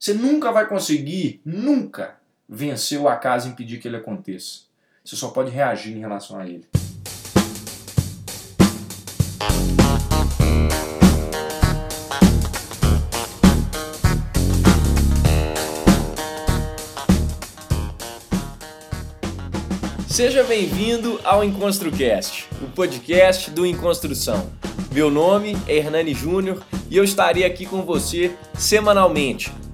Você nunca vai conseguir, nunca, vencer o acaso e impedir que ele aconteça. Você só pode reagir em relação a ele. Seja bem-vindo ao EnconstruCast, o podcast do Enconstrução. Meu nome é Hernani Júnior e eu estarei aqui com você semanalmente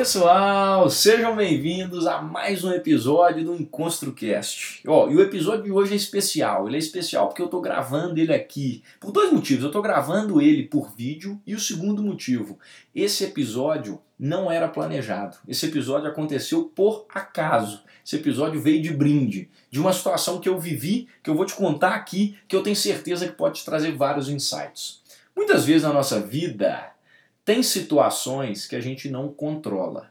Pessoal, sejam bem-vindos a mais um episódio do EnconstruCast. Ó, e o episódio de hoje é especial. Ele é especial porque eu estou gravando ele aqui por dois motivos. Eu estou gravando ele por vídeo e o segundo motivo, esse episódio não era planejado. Esse episódio aconteceu por acaso. Esse episódio veio de brinde, de uma situação que eu vivi, que eu vou te contar aqui, que eu tenho certeza que pode te trazer vários insights. Muitas vezes na nossa vida tem situações que a gente não controla.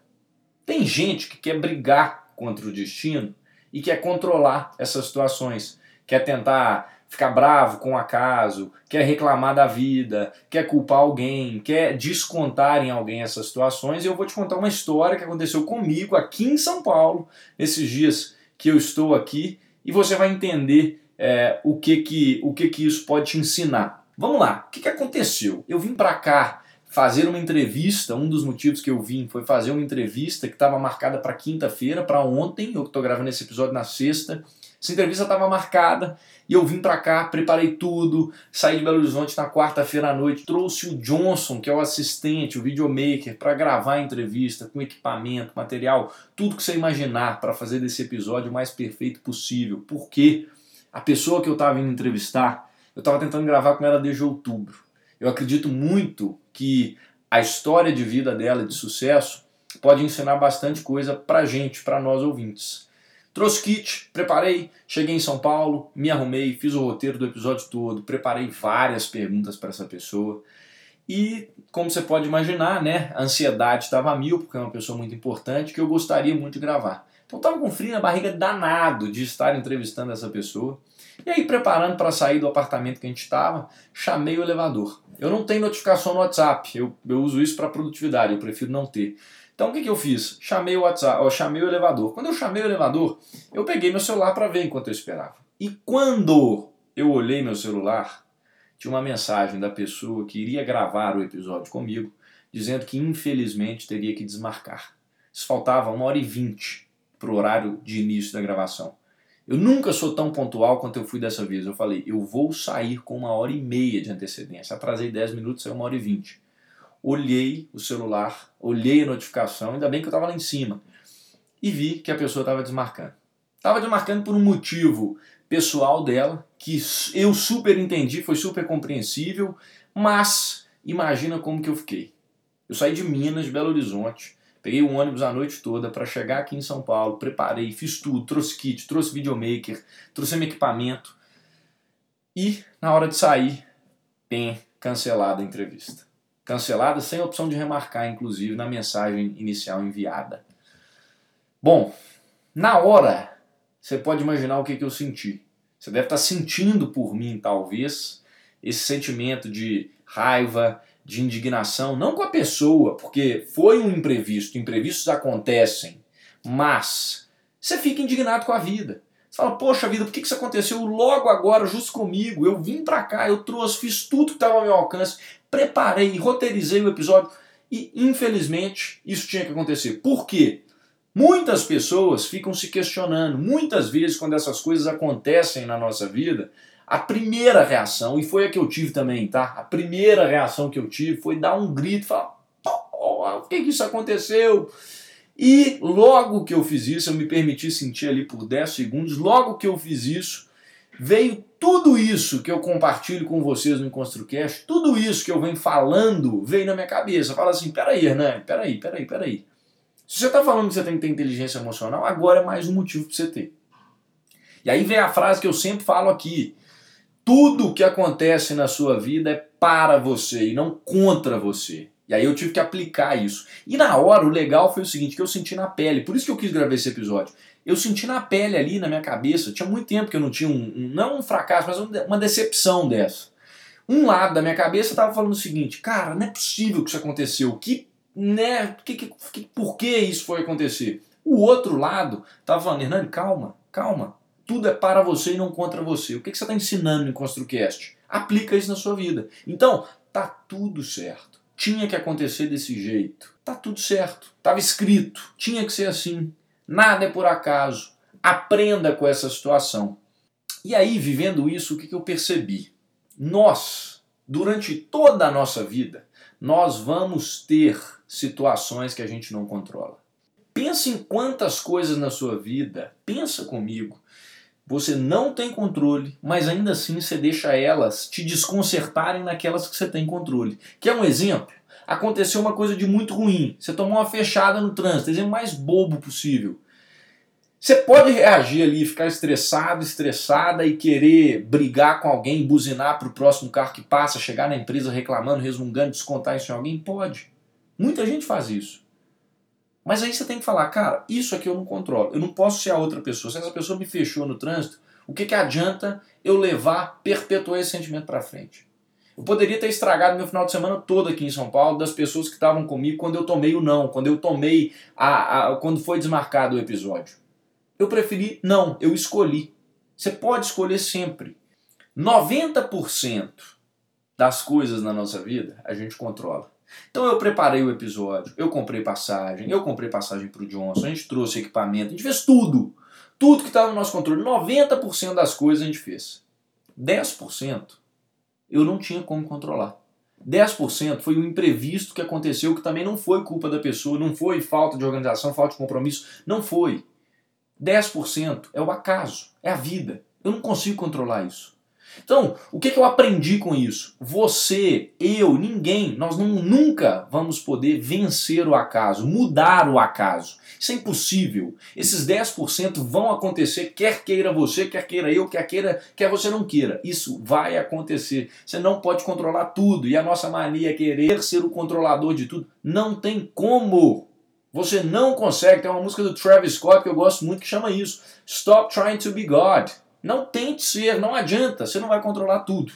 Tem gente que quer brigar contra o destino e quer controlar essas situações, quer tentar ficar bravo com o acaso, quer reclamar da vida, quer culpar alguém, quer descontar em alguém essas situações. E eu vou te contar uma história que aconteceu comigo aqui em São Paulo, nesses dias que eu estou aqui, e você vai entender é, o, que, que, o que, que isso pode te ensinar. Vamos lá, o que, que aconteceu? Eu vim para cá fazer uma entrevista. Um dos motivos que eu vim foi fazer uma entrevista que estava marcada para quinta-feira, para ontem. Eu estou gravando esse episódio na sexta. Essa entrevista estava marcada e eu vim para cá, preparei tudo, saí de Belo Horizonte na quarta-feira à noite, trouxe o Johnson, que é o assistente, o videomaker, para gravar a entrevista com equipamento, material, tudo que você imaginar para fazer desse episódio o mais perfeito possível. Porque a pessoa que eu estava indo entrevistar, eu estava tentando gravar com ela desde outubro. Eu acredito muito que a história de vida dela de sucesso pode ensinar bastante coisa pra gente, para nós ouvintes. Trouxe kit, preparei, cheguei em São Paulo, me arrumei, fiz o roteiro do episódio todo, preparei várias perguntas para essa pessoa. E, como você pode imaginar, né, a ansiedade estava mil, porque é uma pessoa muito importante que eu gostaria muito de gravar. Então estava com frio na barriga danado de estar entrevistando essa pessoa. E aí, preparando para sair do apartamento que a gente estava, chamei o elevador. Eu não tenho notificação no WhatsApp, eu, eu uso isso para produtividade, eu prefiro não ter. Então o que, que eu fiz? Chamei o WhatsApp, eu chamei o elevador. Quando eu chamei o elevador, eu peguei meu celular para ver enquanto eu esperava. E quando eu olhei meu celular, tinha uma mensagem da pessoa que iria gravar o episódio comigo, dizendo que infelizmente teria que desmarcar. Isso faltava uma hora e vinte para o horário de início da gravação. Eu nunca sou tão pontual quanto eu fui dessa vez. Eu falei, eu vou sair com uma hora e meia de antecedência. Atrasei 10 minutos, saiu uma hora e vinte. Olhei o celular, olhei a notificação, ainda bem que eu estava lá em cima, e vi que a pessoa estava desmarcando. Estava desmarcando por um motivo pessoal dela, que eu super entendi, foi super compreensível, mas imagina como que eu fiquei. Eu saí de Minas, de Belo Horizonte, Peguei o ônibus a noite toda para chegar aqui em São Paulo, preparei, fiz tudo, trouxe kit, trouxe videomaker, trouxe meu equipamento. E na hora de sair, tem cancelada a entrevista. Cancelada sem opção de remarcar, inclusive, na mensagem inicial enviada. Bom, na hora, você pode imaginar o que, que eu senti. Você deve estar sentindo por mim, talvez, esse sentimento de raiva, de indignação, não com a pessoa, porque foi um imprevisto, imprevistos acontecem, mas você fica indignado com a vida. Você fala, poxa vida, por que isso aconteceu logo agora, justo comigo? Eu vim pra cá, eu trouxe, fiz tudo que estava ao meu alcance, preparei, roteirizei o episódio e infelizmente isso tinha que acontecer. Por quê? Muitas pessoas ficam se questionando, muitas vezes quando essas coisas acontecem na nossa vida, a primeira reação, e foi a que eu tive também, tá? A primeira reação que eu tive foi dar um grito, falar: oh, que que isso aconteceu? E logo que eu fiz isso, eu me permiti sentir ali por 10 segundos, logo que eu fiz isso, veio tudo isso que eu compartilho com vocês no EnconstruCast, tudo isso que eu venho falando, veio na minha cabeça. Fala assim, peraí, Hernani, peraí, peraí, peraí. Se você está falando que você tem que ter inteligência emocional, agora é mais um motivo para você ter. E aí vem a frase que eu sempre falo aqui. Tudo que acontece na sua vida é para você e não contra você. E aí eu tive que aplicar isso. E na hora, o legal foi o seguinte, que eu senti na pele. Por isso que eu quis gravar esse episódio. Eu senti na pele ali, na minha cabeça. Tinha muito tempo que eu não tinha um, um não um fracasso, mas uma decepção dessa. Um lado da minha cabeça estava falando o seguinte, cara, não é possível que isso aconteceu. Que, né, que, que, que, por que isso foi acontecer? O outro lado estava falando, Hernani, calma, calma. Tudo é para você e não contra você. O que, que você está ensinando em ConstruCast? Aplica isso na sua vida. Então, tá tudo certo tinha que acontecer desse jeito. Tá tudo certo, estava escrito, tinha que ser assim. Nada é por acaso. Aprenda com essa situação. E aí, vivendo isso, o que, que eu percebi? Nós, durante toda a nossa vida, nós vamos ter situações que a gente não controla. Pensa em quantas coisas na sua vida, pensa comigo, você não tem controle, mas ainda assim você deixa elas te desconcertarem naquelas que você tem controle. Quer um exemplo? Aconteceu uma coisa de muito ruim. Você tomou uma fechada no trânsito, exemplo mais bobo possível. Você pode reagir ali, ficar estressado, estressada e querer brigar com alguém, buzinar para o próximo carro que passa, chegar na empresa reclamando, resmungando, descontar isso em alguém? Pode. Muita gente faz isso. Mas aí você tem que falar, cara, isso aqui eu não controlo. Eu não posso ser a outra pessoa. Se essa pessoa me fechou no trânsito, o que, que adianta eu levar, perpetuar esse sentimento para frente? Eu poderia ter estragado meu final de semana todo aqui em São Paulo das pessoas que estavam comigo quando eu tomei o não, quando eu tomei a, a quando foi desmarcado o episódio. Eu preferi não, eu escolhi. Você pode escolher sempre. 90% das coisas na nossa vida a gente controla. Então eu preparei o episódio, eu comprei passagem, eu comprei passagem para o Johnson, a gente trouxe equipamento, a gente fez tudo. Tudo que estava no nosso controle. 90% das coisas a gente fez. 10% eu não tinha como controlar. 10% foi um imprevisto que aconteceu que também não foi culpa da pessoa, não foi falta de organização, falta de compromisso, não foi. 10% é o acaso, é a vida. Eu não consigo controlar isso. Então, o que, que eu aprendi com isso? Você, eu, ninguém, nós não, nunca vamos poder vencer o acaso, mudar o acaso. Isso é impossível. Esses 10% vão acontecer, quer queira você, quer queira eu, quer queira, quer você não queira. Isso vai acontecer. Você não pode controlar tudo. E a nossa mania é querer ser o controlador de tudo. Não tem como. Você não consegue. Tem uma música do Travis Scott que eu gosto muito que chama isso. Stop trying to be God. Não tente ser, não adianta, você não vai controlar tudo.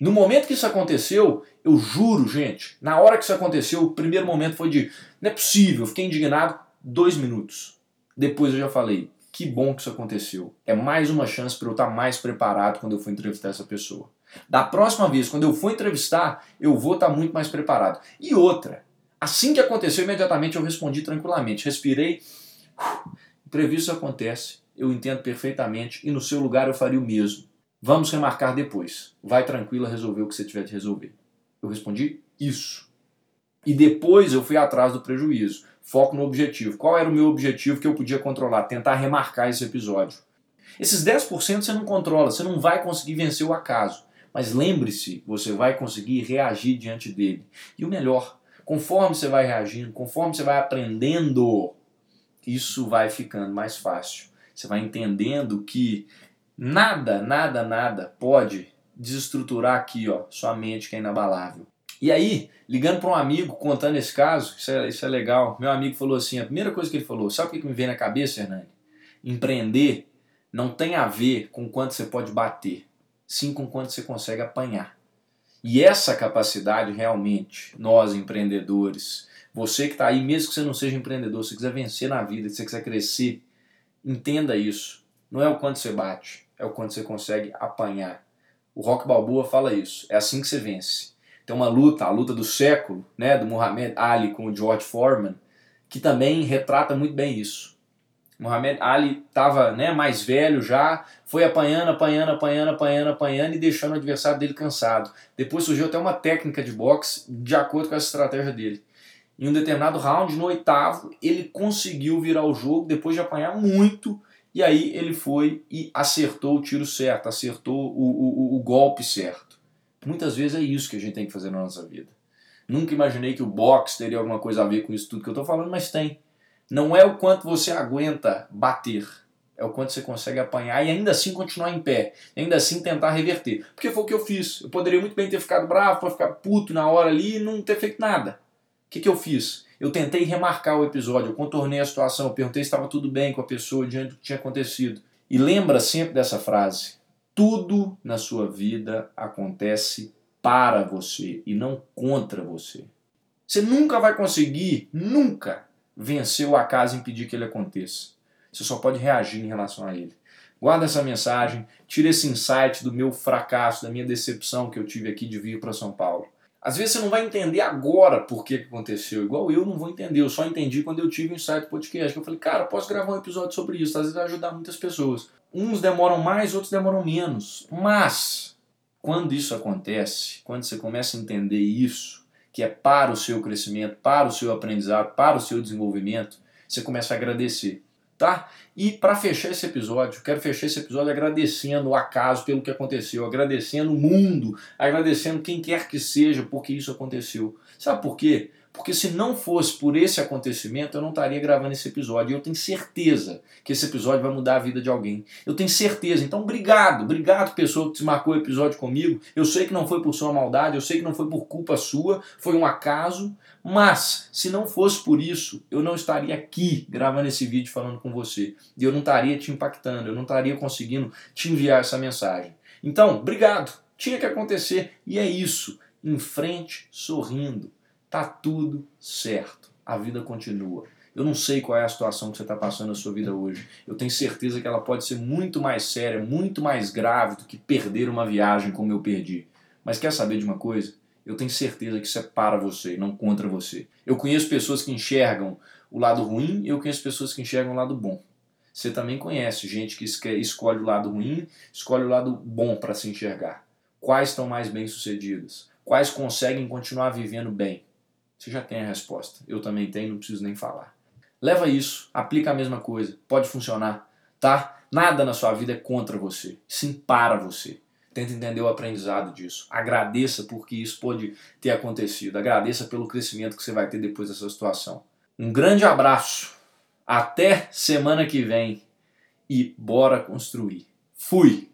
No momento que isso aconteceu, eu juro, gente, na hora que isso aconteceu, o primeiro momento foi de não é possível, fiquei indignado dois minutos. Depois eu já falei, que bom que isso aconteceu. É mais uma chance para eu estar mais preparado quando eu for entrevistar essa pessoa. Da próxima vez, quando eu for entrevistar, eu vou estar muito mais preparado. E outra, assim que aconteceu, imediatamente eu respondi tranquilamente, respirei, entrevista acontece, eu entendo perfeitamente e no seu lugar eu faria o mesmo. Vamos remarcar depois. Vai tranquila resolver o que você tiver de resolver. Eu respondi isso. E depois eu fui atrás do prejuízo. Foco no objetivo. Qual era o meu objetivo que eu podia controlar? Tentar remarcar esse episódio. Esses 10% você não controla, você não vai conseguir vencer o acaso. Mas lembre-se, você vai conseguir reagir diante dele. E o melhor, conforme você vai reagindo, conforme você vai aprendendo, isso vai ficando mais fácil. Você vai entendendo que nada, nada, nada pode desestruturar aqui, ó, sua mente que é inabalável. E aí, ligando para um amigo, contando esse caso, isso é, isso é legal. Meu amigo falou assim: a primeira coisa que ele falou, sabe o que me vem na cabeça, Hernani? Empreender não tem a ver com quanto você pode bater, sim com quanto você consegue apanhar. E essa capacidade realmente, nós empreendedores, você que está aí, mesmo que você não seja empreendedor, se quiser vencer na vida, se você quiser crescer, Entenda isso. Não é o quanto você bate, é o quanto você consegue apanhar. O Rock Balboa fala isso. É assim que você vence. Tem uma luta, a luta do século, né, do Muhammad Ali com o George Foreman, que também retrata muito bem isso. Muhammad Ali estava né, mais velho já, foi apanhando, apanhando, apanhando, apanhando, apanhando e deixando o adversário dele cansado. Depois surgiu até uma técnica de boxe de acordo com essa estratégia dele. Em um determinado round, no oitavo, ele conseguiu virar o jogo depois de apanhar muito E aí ele foi e acertou o tiro certo, acertou o, o, o golpe certo. Muitas vezes é isso que a gente tem que fazer na nossa vida. Nunca imaginei que o boxe teria alguma coisa a ver com isso tudo que eu estou falando, mas tem. Não é o quanto você aguenta bater, é o quanto você consegue apanhar e ainda assim continuar em pé, ainda assim tentar reverter. Porque foi o que eu fiz. Eu poderia muito bem ter ficado bravo, ficar puto na hora ali e não ter feito nada. O que, que eu fiz? Eu tentei remarcar o episódio, eu contornei a situação, eu perguntei se estava tudo bem com a pessoa diante do que tinha acontecido. E lembra sempre dessa frase: tudo na sua vida acontece para você e não contra você. Você nunca vai conseguir, nunca, vencer o acaso e impedir que ele aconteça. Você só pode reagir em relação a ele. Guarda essa mensagem, tira esse insight do meu fracasso, da minha decepção que eu tive aqui de vir para São Paulo. Às vezes você não vai entender agora por que aconteceu, igual eu não vou entender, eu só entendi quando eu tive um insight podcast. Eu falei, cara, posso gravar um episódio sobre isso, às vezes vai ajudar muitas pessoas. Uns demoram mais, outros demoram menos. Mas, quando isso acontece, quando você começa a entender isso, que é para o seu crescimento, para o seu aprendizado, para o seu desenvolvimento, você começa a agradecer tá? E para fechar esse episódio, quero fechar esse episódio agradecendo o acaso pelo que aconteceu, agradecendo o mundo, agradecendo quem quer que seja porque isso aconteceu. Sabe por quê? Porque se não fosse por esse acontecimento, eu não estaria gravando esse episódio. E eu tenho certeza que esse episódio vai mudar a vida de alguém. Eu tenho certeza. Então, obrigado. Obrigado, pessoa que desmarcou o episódio comigo. Eu sei que não foi por sua maldade, eu sei que não foi por culpa sua, foi um acaso. Mas, se não fosse por isso, eu não estaria aqui gravando esse vídeo falando com você. E eu não estaria te impactando, eu não estaria conseguindo te enviar essa mensagem. Então, obrigado. Tinha que acontecer. E é isso. Em frente, sorrindo Tá tudo certo. A vida continua. Eu não sei qual é a situação que você está passando na sua vida hoje. Eu tenho certeza que ela pode ser muito mais séria, muito mais grave do que perder uma viagem como eu perdi. Mas quer saber de uma coisa? Eu tenho certeza que isso é para você, não contra você. Eu conheço pessoas que enxergam o lado ruim e eu conheço pessoas que enxergam o lado bom. Você também conhece gente que escolhe o lado ruim, escolhe o lado bom para se enxergar. Quais estão mais bem-sucedidas? Quais conseguem continuar vivendo bem? Você já tem a resposta. Eu também tenho, não preciso nem falar. Leva isso, aplica a mesma coisa, pode funcionar, tá? Nada na sua vida é contra você, sim para você. Tenta entender o aprendizado disso. Agradeça porque isso pode ter acontecido. Agradeça pelo crescimento que você vai ter depois dessa situação. Um grande abraço. Até semana que vem e bora construir. Fui!